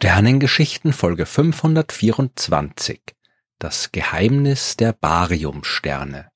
Sternengeschichten Folge 524 Das Geheimnis der Bariumsterne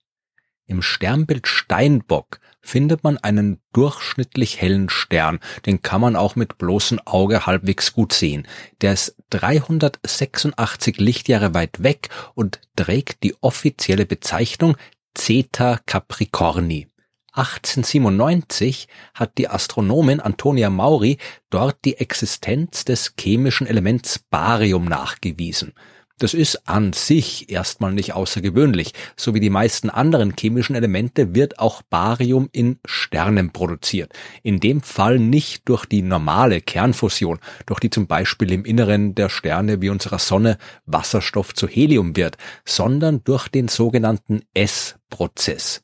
Im Sternbild Steinbock findet man einen durchschnittlich hellen Stern, den kann man auch mit bloßem Auge halbwegs gut sehen. Der ist 386 Lichtjahre weit weg und trägt die offizielle Bezeichnung Zeta Capricorni. 1897 hat die Astronomin Antonia Maury dort die Existenz des chemischen Elements Barium nachgewiesen. Das ist an sich erstmal nicht außergewöhnlich. So wie die meisten anderen chemischen Elemente wird auch Barium in Sternen produziert. In dem Fall nicht durch die normale Kernfusion, durch die zum Beispiel im Inneren der Sterne wie unserer Sonne Wasserstoff zu Helium wird, sondern durch den sogenannten S-Prozess.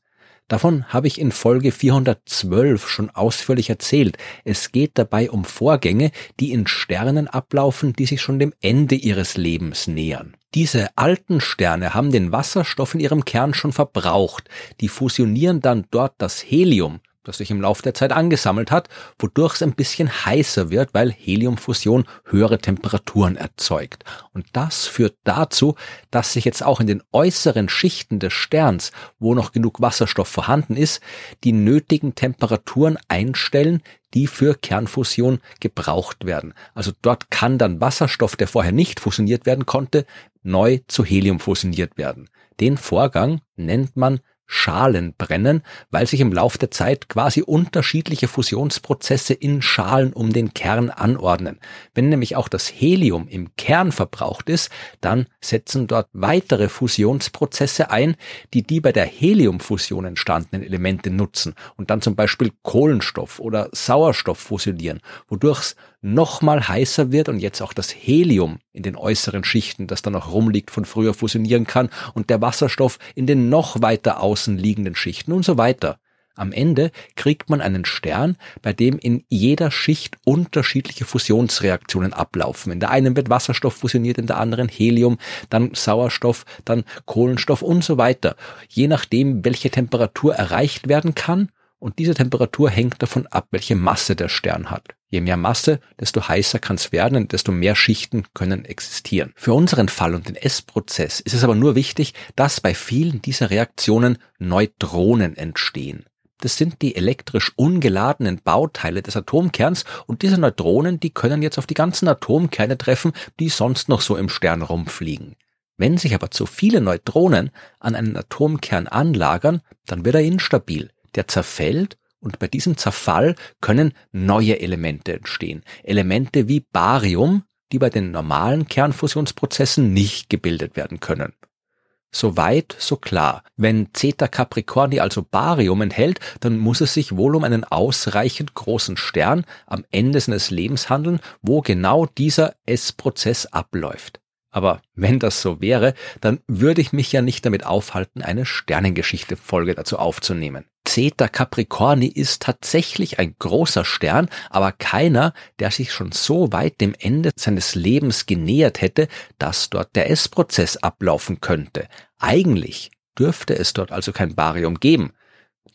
Davon habe ich in Folge 412 schon ausführlich erzählt. Es geht dabei um Vorgänge, die in Sternen ablaufen, die sich schon dem Ende ihres Lebens nähern. Diese alten Sterne haben den Wasserstoff in ihrem Kern schon verbraucht. Die fusionieren dann dort das Helium, das sich im Laufe der Zeit angesammelt hat, wodurch es ein bisschen heißer wird, weil Heliumfusion höhere Temperaturen erzeugt. Und das führt dazu, dass sich jetzt auch in den äußeren Schichten des Sterns, wo noch genug Wasserstoff vorhanden ist, die nötigen Temperaturen einstellen, die für Kernfusion gebraucht werden. Also dort kann dann Wasserstoff, der vorher nicht fusioniert werden konnte, neu zu Helium fusioniert werden. Den Vorgang nennt man Schalen brennen, weil sich im Lauf der Zeit quasi unterschiedliche Fusionsprozesse in Schalen um den Kern anordnen. Wenn nämlich auch das Helium im Kern verbraucht ist, dann setzen dort weitere Fusionsprozesse ein, die die bei der Heliumfusion entstandenen Elemente nutzen und dann zum Beispiel Kohlenstoff oder Sauerstoff fusionieren, wodurch es nochmal heißer wird und jetzt auch das Helium in den äußeren Schichten, das da noch rumliegt, von früher fusionieren kann und der Wasserstoff in den noch weiter außen liegenden Schichten und so weiter. Am Ende kriegt man einen Stern, bei dem in jeder Schicht unterschiedliche Fusionsreaktionen ablaufen. In der einen wird Wasserstoff fusioniert, in der anderen Helium, dann Sauerstoff, dann Kohlenstoff und so weiter. Je nachdem, welche Temperatur erreicht werden kann und diese Temperatur hängt davon ab, welche Masse der Stern hat. Je mehr Masse, desto heißer kann es werden und desto mehr Schichten können existieren. Für unseren Fall und den S-Prozess ist es aber nur wichtig, dass bei vielen dieser Reaktionen Neutronen entstehen. Das sind die elektrisch ungeladenen Bauteile des Atomkerns und diese Neutronen, die können jetzt auf die ganzen Atomkerne treffen, die sonst noch so im Stern rumfliegen. Wenn sich aber zu viele Neutronen an einen Atomkern anlagern, dann wird er instabil der zerfällt und bei diesem Zerfall können neue Elemente entstehen. Elemente wie Barium, die bei den normalen Kernfusionsprozessen nicht gebildet werden können. Soweit, so klar. Wenn Zeta Capricorni also Barium enthält, dann muss es sich wohl um einen ausreichend großen Stern am Ende seines Lebens handeln, wo genau dieser S-Prozess abläuft. Aber wenn das so wäre, dann würde ich mich ja nicht damit aufhalten, eine Sternengeschichte-Folge dazu aufzunehmen. Zeta Capricorni ist tatsächlich ein großer Stern, aber keiner, der sich schon so weit dem Ende seines Lebens genähert hätte, dass dort der S-Prozess ablaufen könnte. Eigentlich dürfte es dort also kein Barium geben.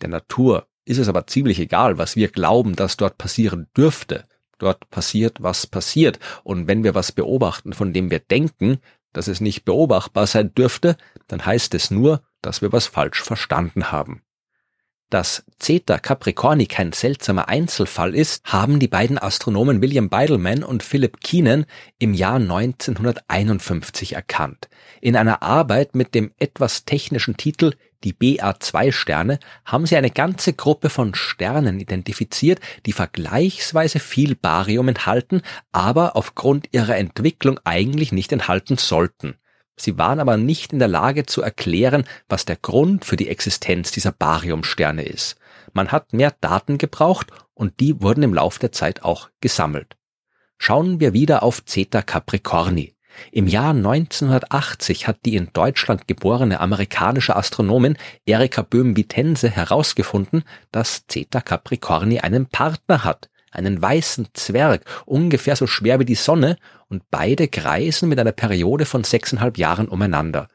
Der Natur ist es aber ziemlich egal, was wir glauben, dass dort passieren dürfte. Dort passiert, was passiert. Und wenn wir was beobachten, von dem wir denken, dass es nicht beobachtbar sein dürfte, dann heißt es nur, dass wir was falsch verstanden haben. Dass Zeta Capricorni kein seltsamer Einzelfall ist, haben die beiden Astronomen William Beidelman und Philip Keenan im Jahr 1951 erkannt. In einer Arbeit mit dem etwas technischen Titel die BA2-Sterne, haben sie eine ganze Gruppe von Sternen identifiziert, die vergleichsweise viel Barium enthalten, aber aufgrund ihrer Entwicklung eigentlich nicht enthalten sollten. Sie waren aber nicht in der Lage zu erklären, was der Grund für die Existenz dieser Bariumsterne ist. Man hat mehr Daten gebraucht und die wurden im Lauf der Zeit auch gesammelt. Schauen wir wieder auf Zeta Capricorni. Im Jahr 1980 hat die in Deutschland geborene amerikanische Astronomin Erika Böhm-Vitense herausgefunden, dass Zeta Capricorni einen Partner hat, einen weißen Zwerg, ungefähr so schwer wie die Sonne, und beide kreisen mit einer Periode von sechseinhalb Jahren umeinander.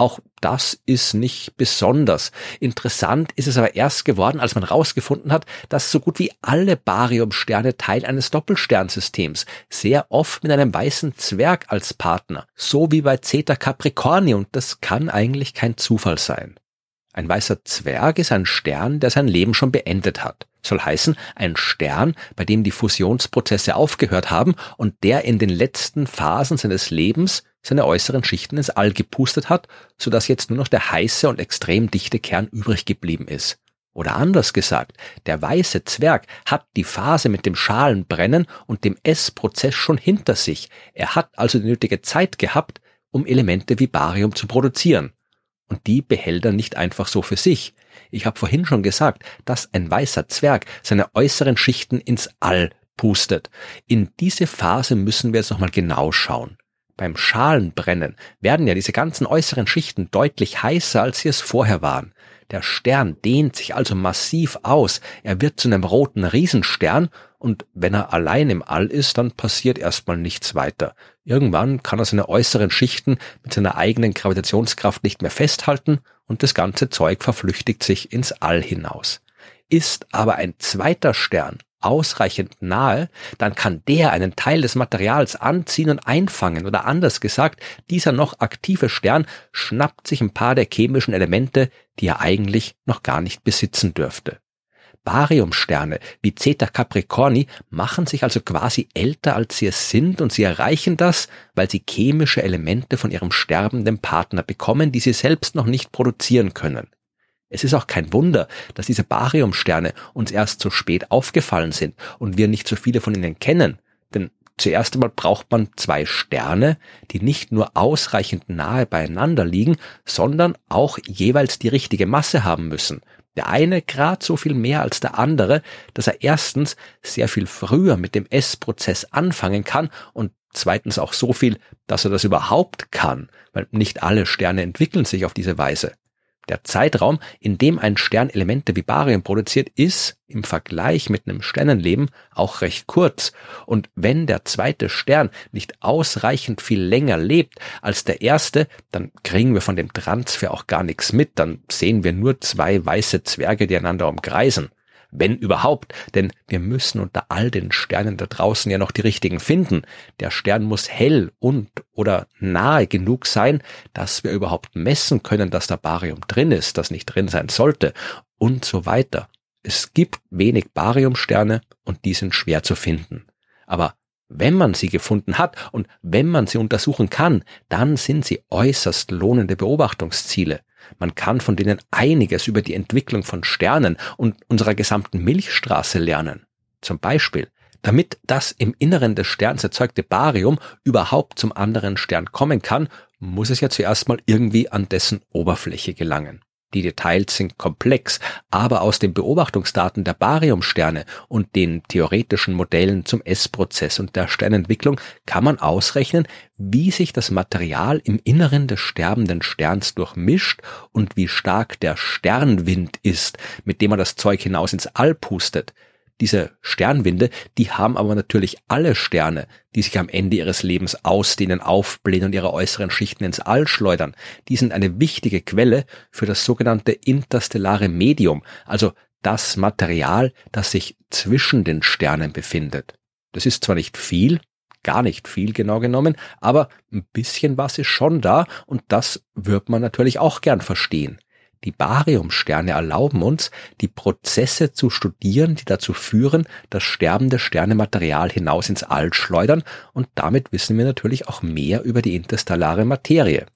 Auch das ist nicht besonders. Interessant ist es aber erst geworden, als man herausgefunden hat, dass so gut wie alle Bariumsterne Teil eines Doppelsternsystems, sehr oft mit einem weißen Zwerg als Partner, so wie bei Zeta Capricorni und das kann eigentlich kein Zufall sein. Ein weißer Zwerg ist ein Stern, der sein Leben schon beendet hat. Soll heißen, ein Stern, bei dem die Fusionsprozesse aufgehört haben und der in den letzten Phasen seines Lebens seine äußeren Schichten ins All gepustet hat, sodass jetzt nur noch der heiße und extrem dichte Kern übrig geblieben ist. Oder anders gesagt, der weiße Zwerg hat die Phase mit dem Schalenbrennen und dem S-Prozess schon hinter sich. Er hat also die nötige Zeit gehabt, um Elemente wie Barium zu produzieren. Und die behält er nicht einfach so für sich. Ich habe vorhin schon gesagt, dass ein weißer Zwerg seine äußeren Schichten ins All pustet. In diese Phase müssen wir jetzt nochmal genau schauen. Beim Schalenbrennen werden ja diese ganzen äußeren Schichten deutlich heißer, als sie es vorher waren. Der Stern dehnt sich also massiv aus, er wird zu einem roten Riesenstern und wenn er allein im All ist, dann passiert erstmal nichts weiter. Irgendwann kann er seine äußeren Schichten mit seiner eigenen Gravitationskraft nicht mehr festhalten und das ganze Zeug verflüchtigt sich ins All hinaus. Ist aber ein zweiter Stern ausreichend nahe, dann kann der einen Teil des Materials anziehen und einfangen oder anders gesagt, dieser noch aktive Stern schnappt sich ein paar der chemischen Elemente, die er eigentlich noch gar nicht besitzen dürfte. Bariumsterne wie Zeta Capricorni machen sich also quasi älter als sie es sind und sie erreichen das, weil sie chemische Elemente von ihrem sterbenden Partner bekommen, die sie selbst noch nicht produzieren können. Es ist auch kein Wunder, dass diese Bariumsterne uns erst so spät aufgefallen sind und wir nicht so viele von ihnen kennen. Denn zuerst einmal braucht man zwei Sterne, die nicht nur ausreichend nahe beieinander liegen, sondern auch jeweils die richtige Masse haben müssen. Der eine grad so viel mehr als der andere, dass er erstens sehr viel früher mit dem S-Prozess anfangen kann und zweitens auch so viel, dass er das überhaupt kann, weil nicht alle Sterne entwickeln sich auf diese Weise. Der Zeitraum, in dem ein Stern Elemente wie Barium produziert, ist im Vergleich mit einem Sternenleben auch recht kurz. Und wenn der zweite Stern nicht ausreichend viel länger lebt als der erste, dann kriegen wir von dem Transfer auch gar nichts mit. Dann sehen wir nur zwei weiße Zwerge, die einander umkreisen wenn überhaupt, denn wir müssen unter all den Sternen da draußen ja noch die richtigen finden. Der Stern muss hell und oder nahe genug sein, dass wir überhaupt messen können, dass da Barium drin ist, das nicht drin sein sollte und so weiter. Es gibt wenig Bariumsterne und die sind schwer zu finden. Aber wenn man sie gefunden hat und wenn man sie untersuchen kann, dann sind sie äußerst lohnende Beobachtungsziele. Man kann von denen einiges über die Entwicklung von Sternen und unserer gesamten Milchstraße lernen. Zum Beispiel, damit das im Inneren des Sterns erzeugte Barium überhaupt zum anderen Stern kommen kann, muss es ja zuerst mal irgendwie an dessen Oberfläche gelangen. Die Details sind komplex, aber aus den Beobachtungsdaten der Bariumsterne und den theoretischen Modellen zum S-Prozess und der Sternentwicklung kann man ausrechnen, wie sich das Material im Inneren des sterbenden Sterns durchmischt und wie stark der Sternwind ist, mit dem man das Zeug hinaus ins All pustet diese Sternwinde, die haben aber natürlich alle Sterne, die sich am Ende ihres Lebens ausdehnen, aufblähen und ihre äußeren Schichten ins All schleudern. Die sind eine wichtige Quelle für das sogenannte interstellare Medium, also das Material, das sich zwischen den Sternen befindet. Das ist zwar nicht viel, gar nicht viel genau genommen, aber ein bisschen was ist schon da und das wird man natürlich auch gern verstehen. Die Bariumsterne erlauben uns, die Prozesse zu studieren, die dazu führen, dass sterbende Sterne Material hinaus ins All schleudern und damit wissen wir natürlich auch mehr über die interstellare Materie.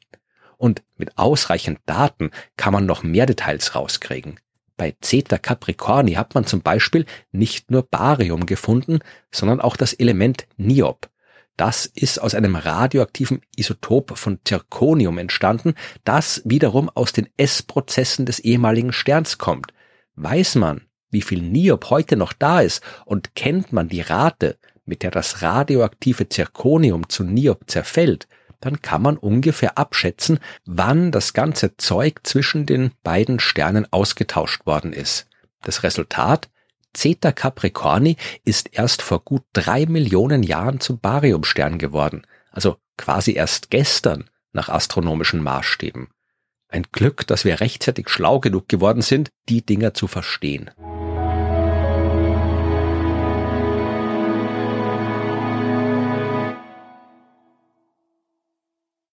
Und mit ausreichend Daten kann man noch mehr Details rauskriegen. Bei Zeta Capricorni hat man zum Beispiel nicht nur Barium gefunden, sondern auch das Element Niob. Das ist aus einem radioaktiven Isotop von Zirconium entstanden, das wiederum aus den S-Prozessen des ehemaligen Sterns kommt. Weiß man, wie viel Niob heute noch da ist und kennt man die Rate, mit der das radioaktive Zirconium zu Niob zerfällt, dann kann man ungefähr abschätzen, wann das ganze Zeug zwischen den beiden Sternen ausgetauscht worden ist. Das Resultat Zeta Capricorni ist erst vor gut drei Millionen Jahren zum Bariumstern geworden, also quasi erst gestern nach astronomischen Maßstäben. Ein Glück, dass wir rechtzeitig schlau genug geworden sind, die Dinger zu verstehen.